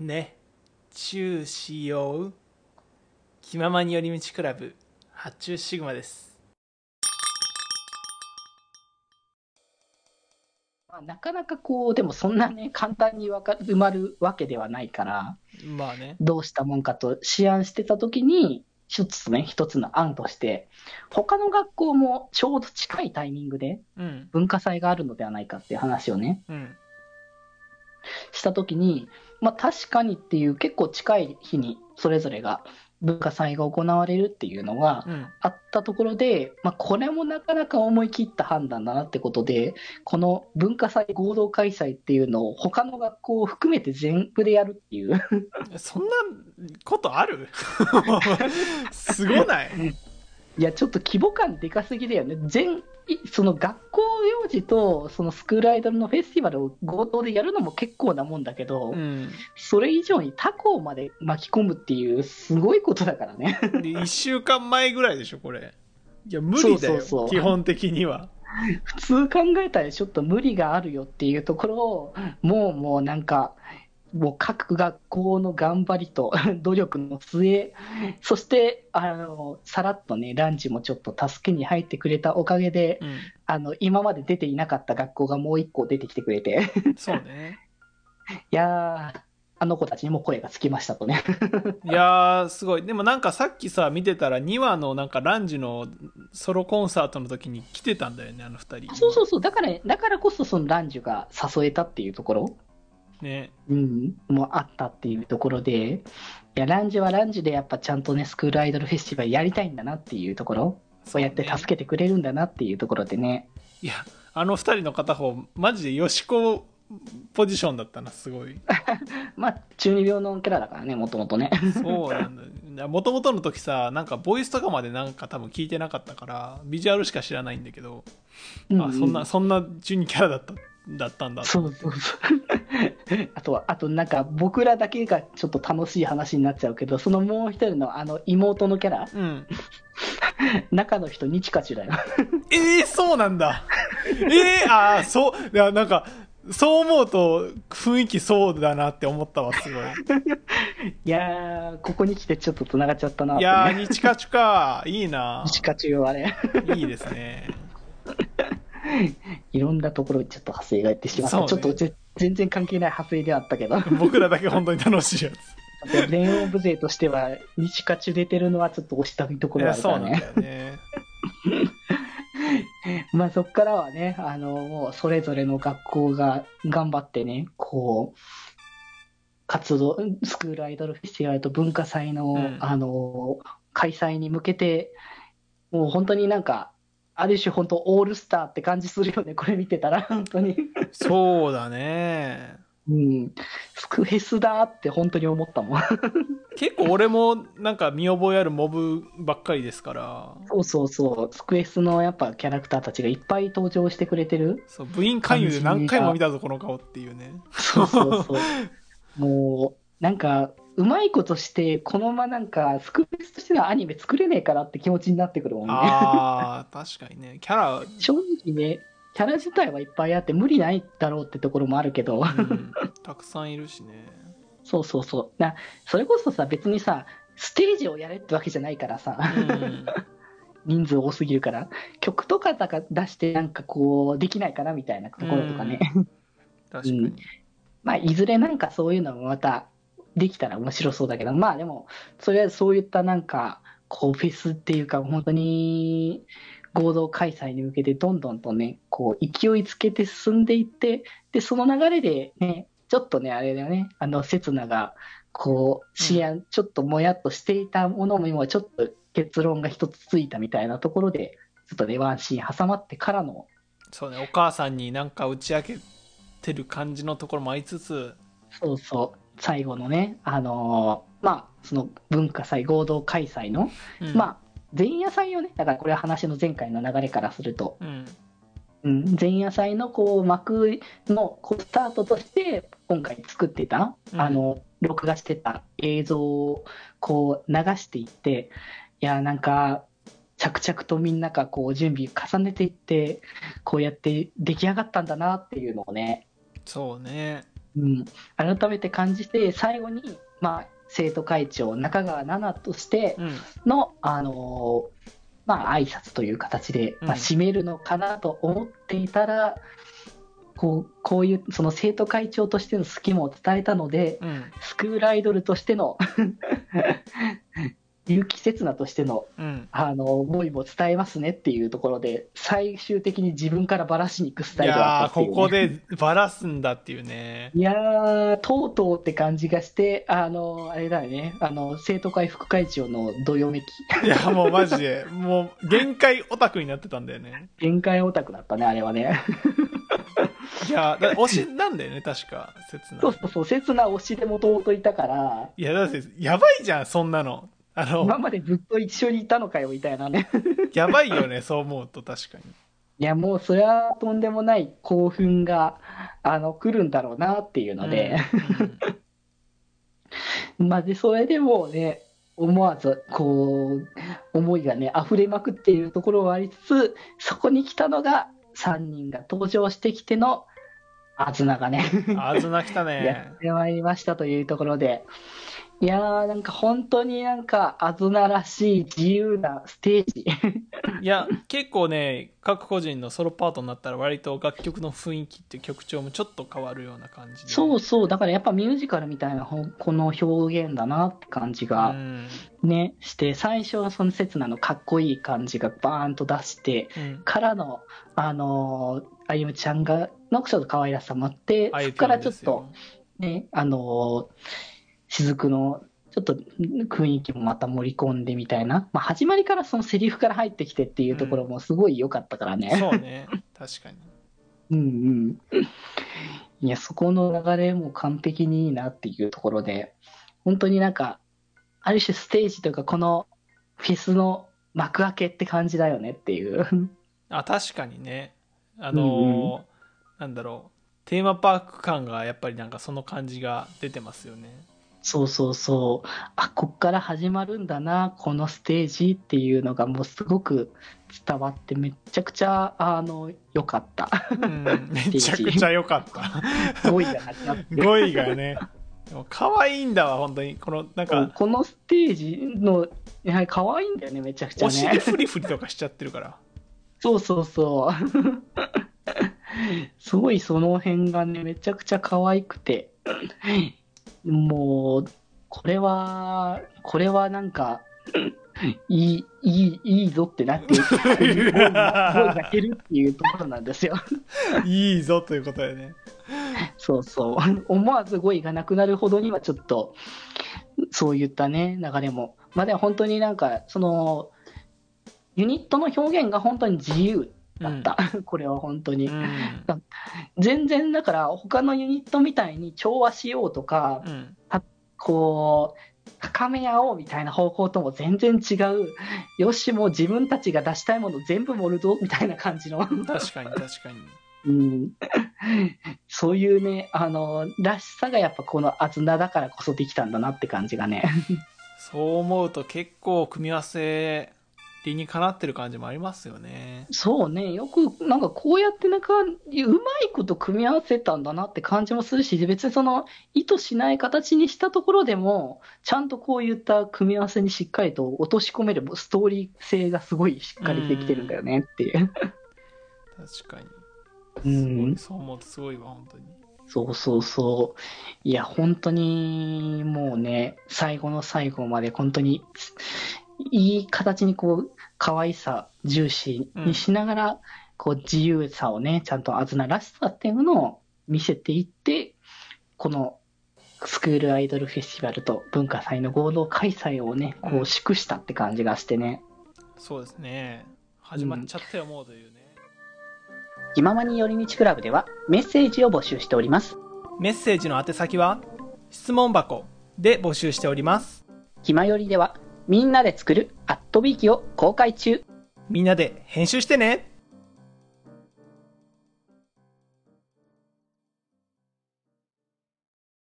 ね。チューしよう。気ままに寄り道クラブ。発注シグマです。まあ、なかなかこう、でもそんなね、簡単にわか埋まるわけではないから、まあね。どうしたもんかと思案してたときに、一つね、一つの案として、他の学校もちょうど近いタイミングでうん。文化祭があるのではないかっていう話をね、うん。したときに、まあ確かにっていう結構近い日にそれぞれが文化祭が行われるっていうのがうんあったところで、まあこれもなかなか思い切った判断だなってことで、この文化祭合同開催っていうのを他の学校を含めて全部でやるっていう。そんなことある？すごないいや、ちょっと規模感でかすぎだよね。全、いその学校行事と、そのスクールアイドルのフェスティバルを合同でやるのも結構なもんだけど、うん。それ以上に他校まで巻き込むっていう、すごいことだからね。で1週間前ぐらいでしょこれ。いや無理だよ基本的には。普通考えたらちょっと無理があるよっていうところを、もうもうなんか、もう各学校の頑張りと 努力の末、そして、あの、さらっとね、ランチもちょっと助けに入ってくれたおかげで、うん。あの、今まで出ていなかった学校がもう一個出てきてくれて、そうね。いやー、あの子たちにも声がつきましたとね。いやーすごい。でもなんかさっきさ見てたら2話のなんかランジのソロコンサートの時に来てたんだよねあの2人。そうそうそう、だから、だからこそそのランジュが誘えたっていうところ、ね。うん、もあったっていうところで、いや、ランジュはランジュでやっぱちゃんとね、スクールアイドルフェスティバルやりたいんだなっていうところ、そうやって助けてくれるんだなっていうところでね、いやあの2人の片方マジでヨシコポジションだったなすごい。まあ、中二病のキャラだからね、もともとね。そうなんだもともとの時さなんかボイスとかまでなんか多分聞いてなかったからビジュアルしか知らないんだけど、うんあそんなそんな中二キャラだっただったんだそうそうそう。あとは、あとなんか僕らだけがちょっと楽しい話になっちゃうけど、そのもう一人のあの妹のキャラ、うん。中の人、日カチュだよ。えー、そうなんだ。えー、ああそういやなんかそう思うと雰囲気そうだなって思ったわすごい。いやー、ここに来てちょっと繋がっちゃったなって、いやーね。日カチュか。いいな日カチュはね、いいですね いろんなところにちょっと派生がいってしまった。ね。ちょっとぜ全然関係ない派生ではあったけど、僕らだけ本当に楽しいやつ。全王部勢としては、日カチュ出てるのはちょっと押したいとこいろがあるからやそうなんだね。よね。まあそこからはね、あの、もうそれぞれの学校が頑張ってね、こう、活動、スクールアイドルフェスティバルと文化祭の、うん。あの、開催に向けて、もう本当になんか、ある種本当オールスターって感じするよね、これ見てたら、本当に。そうだねうん。スクフェスだって本当に思ったもん。結構俺もなんか見覚えあるモブばっかりですからそうそうそう。スクエスのやっぱキャラクターたちがいっぱい登場してくれてる。そう部員勧誘で何回も見たぞこの顔っていうねそうそうそう。もう、なんか、うまいことして、このままなんか、スクエスとしてのアニメ作れねえからって気持ちになってくるもんね。ああ確かにね。キャラ、正直ね、キャラ自体はいっぱいあって無理ないだろうってところもあるけど、うん、たくさんいるしね。そうそうそう。なそれこそさ、別にさ、ステージをやれってわけじゃないからさ、うん。人数多すぎるから、曲とかだか出してなんかこう、できないかなみたいなところとかね。確かに、うん。まあ、いずれなんかそういうのもまたできたら面白そうだけど、まあでも、それはそういったなんか、こう、フェスっていうか、本当に合同開催に向けてどんどんとね、こう、勢いつけて進んでいって、で、その流れでね、ちょっとね、あれだよね、あの、刹那が、こう、思案、ちょっともやっとしていたものも今ちょっと結論が一つついたみたいなところで、ちょっとね、ワンシーン挟まってからの、そうねお母さんになんか打ち明けてる感じのところもありつつそうそう、最後のね、あのーまあ、その文化祭合同開催の、うん。まあ、前夜祭をね、だからこれは話の前回の流れからすると、うん。うん、前夜祭のこう幕のこうスタートとして、今回作ってた、うん。あの、録画してた映像をこう流していって、いや、なんか、着々とみんながこう準備重ねていって、こうやって出来上がったんだなっていうのをね、そうねうん、改めて感じて、最後に、まあ、生徒会長、中川奈々としてうん。の、あのーまあ、挨拶という形で、まあ、うん締めるのかなと思っていたら、こう、こういう、その生徒会長としての好きも伝えたので、うん。スクールアイドルとしての、結城刹那としての、うん。あの、思いも伝えますねっていうところで、最終的に自分からばらしに行くスタイルだったっていう、ね。ここでバラすんだっていうね。いやー、とうとうって感じがして、あの、あれだよね、あの、生徒会副会長のどよめき。いや、もうマジで、もう限界オタクになってたんだよね。限界オタクだったね、あれはね。いや、だ推しなんだよね、確か、切なそう。そうそう、刹那推しでもともといたから、いや、だって、やばいじゃん、そんなの。あ今の、までずっと一緒にいたのかよ、みたいなね。やばいよね、そう思うと確かに。いや、もうそれはとんでもない興奮が、あの、来るんだろうなっていうので、まあで、それでもうね、思わず、こう、思いがね、溢れまくっているところはありつつ、そこに来たのが、3人が登場してきての、あずながね、うん。あずな来た やねっ。てまいりましたというところで、いやー、なんか本当になんか、あずならしい自由なステージ。いや、結構ね、各個人のソロパートになったら割と楽曲の雰囲気って曲調もちょっと変わるような感じで。そうそう、だからやっぱミュージカルみたいなこの表現だなって感じうがん。ね、して、最初はその刹那のかっこいい感じがバーンと出して、うん。からの、あのーあゆむちゃんが、のちょっと可愛らしさもあって、そこからちょっと、ね、あのー雫の、ちょっと雰囲気もまた盛り込んでみたいな。まあ、始まりからそのセリフから入ってきてっていうところもすごい良かったからね。そうね。確かに。うんうん。いや、そこの流れも完璧にいいなっていうところで、本当になんか、ある種ステージというか、このフェスの幕開けって感じだよねっていう。あ、確かにね。あのーなんだろう。テーマパーク感がやっぱりなんかその感じが出てますよね。そうそうそう。あ、こっから始まるんだな、このステージっていうのがもうすごく伝わってめっちゃくちゃ、あの、良かった。うん。めちゃくちゃ良かった。5位がなくなってる5位がね。でも可愛いんだわ、本当に。この、なんか、このステージの、やはり可愛いんだよね、めちゃくちゃお尻ね。フリフリとかしちゃってるから。そうそうそう。すごいその辺がね、めちゃくちゃ可愛くて、もう、これは、これはなんか、いい、いい、いいぞってなって、るっていうところなんですよ。いいぞということでね。そうそう。思わず語彙がなくなるほどにはちょっと、そういったね、流れも。まあでも本当になんか、その、ユニットの表現が本当に自由だった。これは本当に。うん。全然だから他のユニットみたいに調和しようとか、うん。こう、高め合おうみたいな方向とも全然違う。よし、もう自分たちが出したいもの全部盛るぞみたいな感じの。確かに確かに。うん、そういうね、あの、らしさがやっぱこのあずなだからこそできたんだなって感じがね。そう思うと結構組み合わせ理にかなってる感じもありますよね。そうね、よくなんかこうやってなんかうまいこと組み合わせたんだなって感じもするし、別にその意図しない形にしたところでも、ちゃんとこういった組み合わせにしっかりと落とし込めるストーリー性がすごいしっかりできてるんだよねっていう。確かに。うんすごいそう思うとすごいわ、本当に。そうそうそう。いや、本当に、もうね、最後の最後まで本当に、いい形にこう、可愛さ重視にしながら、こう、自由さをね、ちゃんとあずならしさっていうのを見せていって、この、スクールアイドルフェスティバルと文化祭の合同開催をね、こう、祝したって感じがしてね。そうですね。始まっちゃったよ、もうというね。気ままに寄り道クラブではメッセージを募集しております。メッセージの宛先は、質問箱で募集しております。気まよりではみんなで作るアットビーキを公開中。みんなで編集してね